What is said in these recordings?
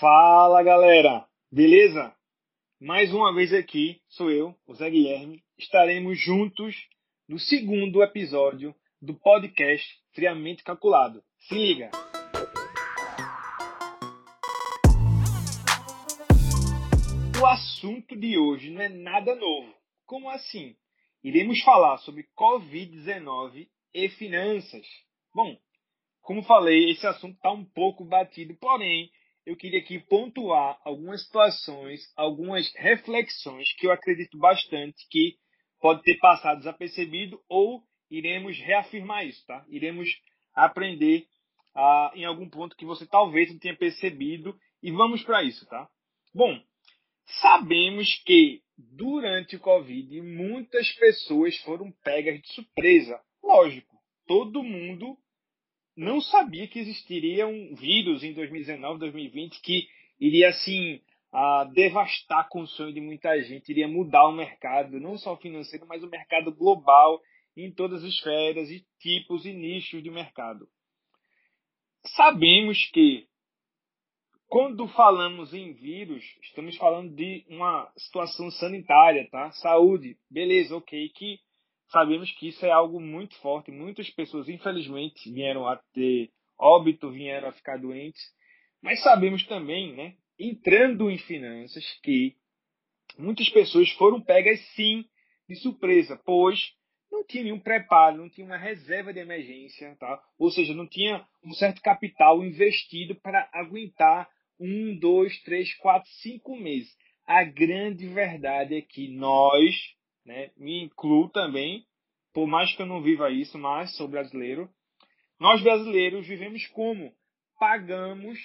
Fala galera, beleza? Mais uma vez aqui, sou eu, o Zé Guilherme. Estaremos juntos no segundo episódio do podcast Friamente Calculado. Se liga! O assunto de hoje não é nada novo. Como assim? Iremos falar sobre Covid-19 e finanças. Bom, como falei, esse assunto está um pouco batido, porém, eu queria aqui pontuar algumas situações, algumas reflexões que eu acredito bastante que pode ter passado desapercebido ou iremos reafirmar isso, tá? Iremos aprender ah, em algum ponto que você talvez não tenha percebido e vamos para isso, tá? Bom, sabemos que durante o Covid muitas pessoas foram pegas de surpresa. Lógico, todo mundo não sabia que existiria um vírus em 2019, 2020 que iria assim a devastar com o sonho de muita gente, iria mudar o mercado, não só financeiro, mas o mercado global em todas as esferas e tipos e nichos de mercado. Sabemos que quando falamos em vírus, estamos falando de uma situação sanitária, tá? Saúde, beleza, ok, que sabemos que isso é algo muito forte. Muitas pessoas, infelizmente, vieram a ter óbito, vieram a ficar doentes. Mas sabemos também, né, entrando em finanças, que muitas pessoas foram pegas sim de surpresa, pois não tinha nenhum preparo, não tinha uma reserva de emergência, tá? ou seja, não tinha um certo capital investido para aguentar um, dois, três, quatro, cinco meses. A grande verdade é que nós, né? Me incluo também, por mais que eu não viva isso, mas sou brasileiro. Nós brasileiros vivemos como? Pagamos,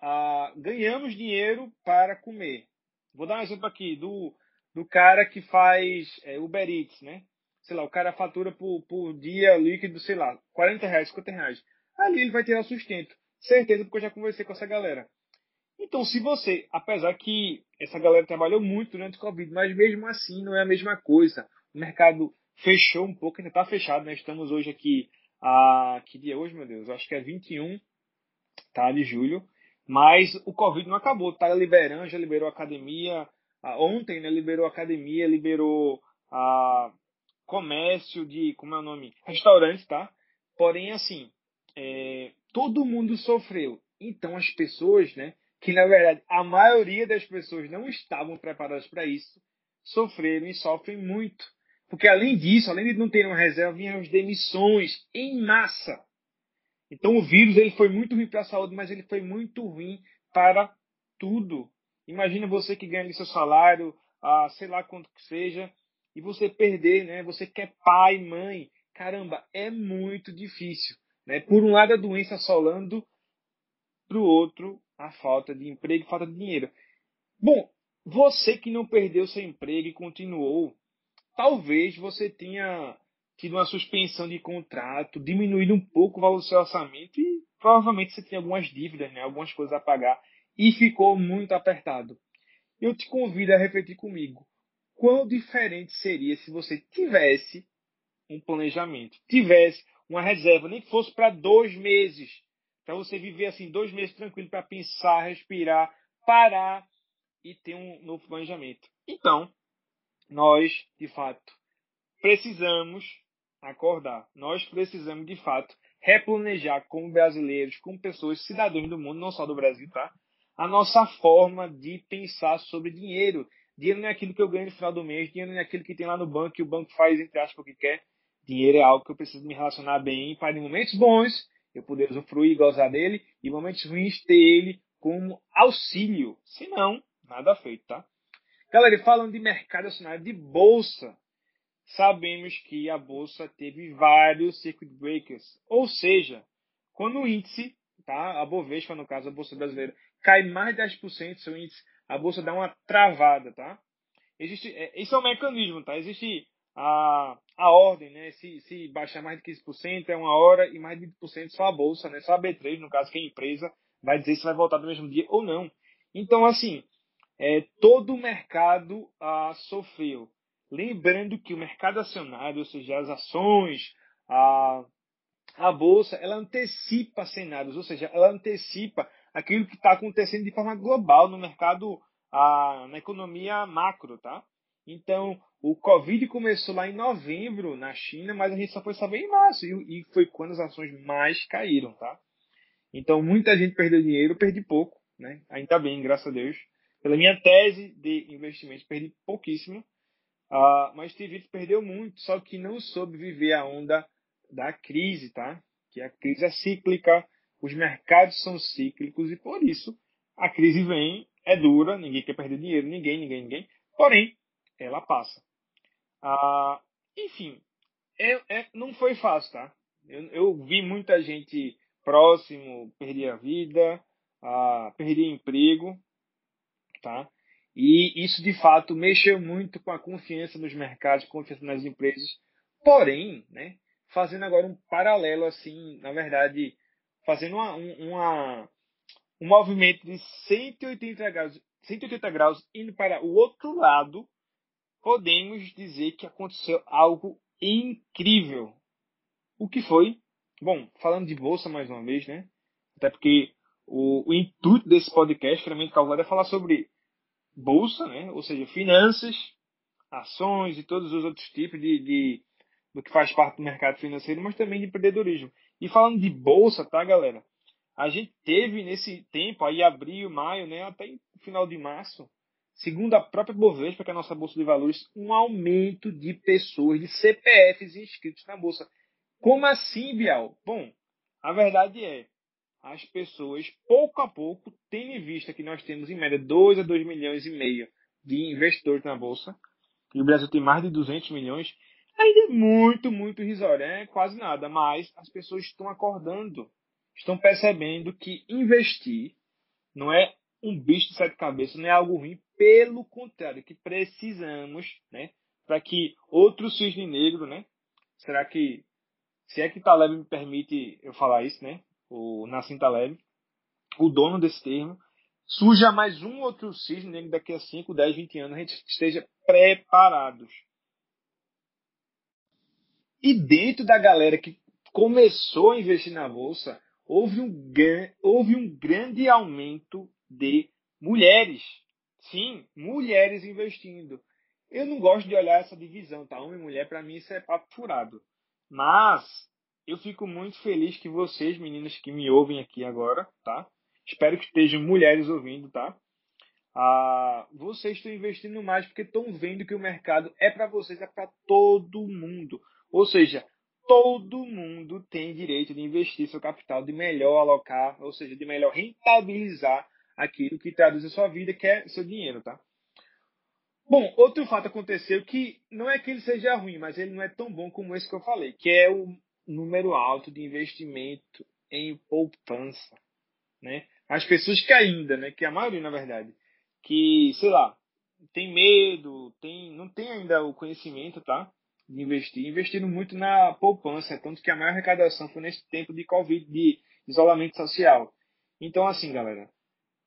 ah, ganhamos dinheiro para comer. Vou dar um exemplo aqui do, do cara que faz é, Uber Eats, né? Sei lá, o cara fatura por, por dia líquido, sei lá, 40 reais, 50 reais. Ali ele vai ter o sustento. Certeza, porque eu já conversei com essa galera. Então, se você, apesar que essa galera trabalhou muito durante o Covid, mas mesmo assim não é a mesma coisa. O mercado fechou um pouco, ainda está fechado, né? Estamos hoje aqui, a, que dia é hoje, meu Deus? Eu acho que é 21 tá, de julho. Mas o Covid não acabou, tá liberando, já liberou a academia. ontem, né, liberou a academia, liberou a comércio de, como é o nome? Restaurantes, tá? Porém, assim, é, todo mundo sofreu. Então as pessoas, né, que na verdade a maioria das pessoas não estavam preparadas para isso, sofreram e sofrem muito. Porque além disso, além de não ter uma reserva, vinham as demissões em massa. Então o vírus ele foi muito ruim para a saúde, mas ele foi muito ruim para tudo. Imagina você que ganha seu salário, ah, sei lá quanto que seja, e você perder, né? Você quer pai, mãe. Caramba, é muito difícil. Né? Por um lado a doença assolando, para o outro a falta de emprego e falta de dinheiro. Bom, você que não perdeu seu emprego e continuou, talvez você tenha tido uma suspensão de contrato, diminuído um pouco o valor do seu orçamento e provavelmente você tem algumas dívidas, né, algumas coisas a pagar e ficou muito apertado. Eu te convido a refletir comigo. Quão diferente seria se você tivesse um planejamento, tivesse uma reserva, nem que fosse para dois meses, para você viver assim dois meses tranquilo para pensar, respirar, parar e ter um novo planejamento. Então, nós, de fato, precisamos acordar. Nós precisamos, de fato, replanejar como brasileiros, como pessoas, cidadãos do mundo, não só do Brasil, tá? A nossa forma de pensar sobre dinheiro. Dinheiro não é aquilo que eu ganho no final do mês, dinheiro não é aquilo que tem lá no banco e o banco faz, entre aspas, o que quer. Dinheiro é algo que eu preciso me relacionar bem para em momentos bons eu poder usufruir e gozar dele, e momentos ruins ter ele como auxílio. Se não, nada feito, tá? Galera, falando de mercado acionário de bolsa, sabemos que a bolsa teve vários circuit breakers, ou seja, quando o índice, tá, a Bovespa no caso, a bolsa brasileira, cai mais de 10% seu índice, a bolsa dá uma travada, tá? Existe, é, esse é um mecanismo, tá? Existe a, a ordem, né? Se, se baixar mais de 15% é uma hora e mais de 20% só a bolsa, né? Só a B3, no caso que é a empresa, vai dizer se vai voltar no mesmo dia ou não. Então, assim, é, todo o mercado ah, sofreu. Lembrando que o mercado acionário, ou seja, as ações, a, a bolsa, ela antecipa cenários, ou seja, ela antecipa aquilo que está acontecendo de forma global no mercado, a, na economia macro, tá? Então, o Covid começou lá em novembro na China, mas a gente só foi saber em março e, foi quando as ações mais caíram, tá? Então, muita gente perdeu dinheiro, eu perdi pouco, né? Ainda bem, graças a Deus. Pela minha tese de investimento, perdi pouquíssimo. Uh, mas teve gente que perdeu muito, só que não soube viver a onda da crise, tá? Que a crise é cíclica, os mercados são cíclicos e por isso a crise vem, é dura, ninguém quer perder dinheiro, ninguém, ninguém, ninguém. Porém, ela passa. Uh, enfim, é, é, não foi fácil, tá? Eu, eu, vi muita gente próximo perder a vida, uh, perder emprego, tá? E isso, de fato, mexeu muito com a confiança nos mercados, confiança nas empresas. Porém, né, fazendo agora um paralelo, assim, na verdade, fazendo uma, uma, um movimento de 180 graus, 180 graus indo para o outro lado, podemos dizer que aconteceu algo incrível. O que foi? Bom, falando de bolsa mais uma vez, né? Até porque o, o intuito desse podcast, claramente calculado, é falar sobre bolsa, né? ou seja, finanças, ações e todos os outros tipos de, de, do que faz parte do mercado financeiro, mas também de empreendedorismo. E falando de bolsa, tá, galera? A gente teve nesse tempo, aí abril, maio, né, até final de março, segundo a própria Bovespa, que é a nossa bolsa de valores, um aumento de pessoas, de CPFs inscritos na bolsa. Como assim, Bial? Bom, a verdade é, as pessoas, pouco a pouco, tendo em vista que nós temos em média 2 a 2 milhões e meio de investidores na Bolsa, e o Brasil tem mais de 200 milhões, ainda é muito, muito risório, é quase nada, mas as pessoas estão acordando, estão percebendo que investir não é um bicho de sete cabeças, não é algo ruim, pelo contrário, que precisamos, né, para que outro cisne negro, né, será que, se é que Taleb me permite eu falar isso, né, o Nassim Taleb, o dono desse termo, surja mais um outro cisne daqui a 5, 10, 20 anos, a gente esteja preparados. E dentro da galera que começou a investir na bolsa, houve um, houve um grande aumento de mulheres. Sim, mulheres investindo. Eu não gosto de olhar essa divisão, tá? Homem e mulher, para mim isso é papo furado. Mas eu fico muito feliz que vocês, meninas que me ouvem aqui agora, tá? Espero que estejam mulheres ouvindo, tá? Ah, vocês estão investindo mais porque estão vendo que o mercado é para vocês, é para todo mundo. Ou seja, todo mundo tem direito de investir seu capital, de melhor alocar, ou seja, de melhor rentabilizar aquilo que traduz a sua vida, que é seu dinheiro, tá? Bom, outro fato aconteceu que não é que ele seja ruim, mas ele não é tão bom como esse que eu falei, que é o número alto de investimento em poupança, né? As pessoas que ainda, né, que a maioria na verdade, que, sei lá, tem medo, tem, não tem ainda o conhecimento, tá? De investir, investindo muito na poupança, tanto que a maior arrecadação foi nesse tempo de Covid, de isolamento social. Então, assim, galera,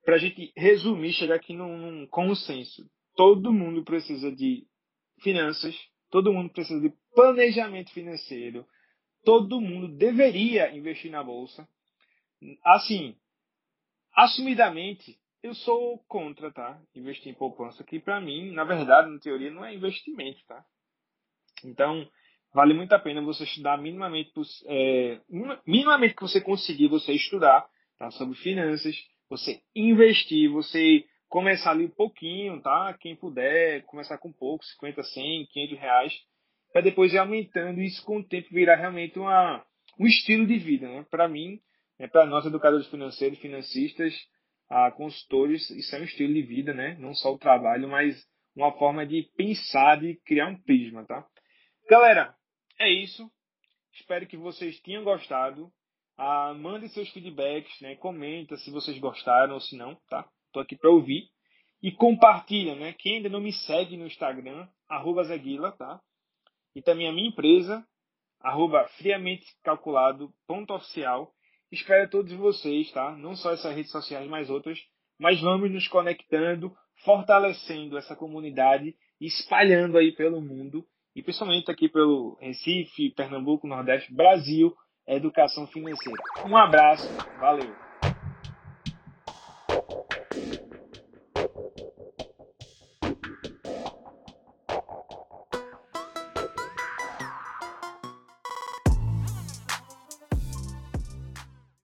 para a gente resumir, chegar aqui num, num consenso, todo mundo precisa de finanças, todo mundo precisa de planejamento financeiro, todo mundo deveria investir na bolsa. Assim, assumidamente, eu sou contra, tá? Investir em poupança, que para mim, na verdade, na teoria, não é investimento, tá? Então, vale muito a pena você estudar minimamente, é, minimamente que você conseguir, você estudar tá? sobre finanças, você investir, você começar ali um pouquinho, tá? Quem puder, começar com pouco, 50, 100, 500 reais, para depois ir aumentando e isso com o tempo virar realmente uma, um estilo de vida. Né? Para mim, né, para nós educadores financeiros, financistas, a consultores, isso é um estilo de vida, né? não só o trabalho, mas uma forma de pensar, de criar um prisma. Tá? Galera, é isso. Espero que vocês tenham gostado. Ah, mandem seus feedbacks, né? comenta se vocês gostaram ou se não. Tá? Estou aqui para ouvir. E compartilha, né? Quem ainda não me segue no Instagram, arroba Zaguila, tá? e também a minha empresa, arroba friamentecalculado.oficial. Espero todos vocês, tá? Não só essas redes sociais, mas outras. Mas vamos nos conectando, fortalecendo essa comunidade, espalhando aí pelo mundo e principalmente aqui pelo Recife, Pernambuco, Nordeste, Brasil, educação financeira. Um abraço, valeu!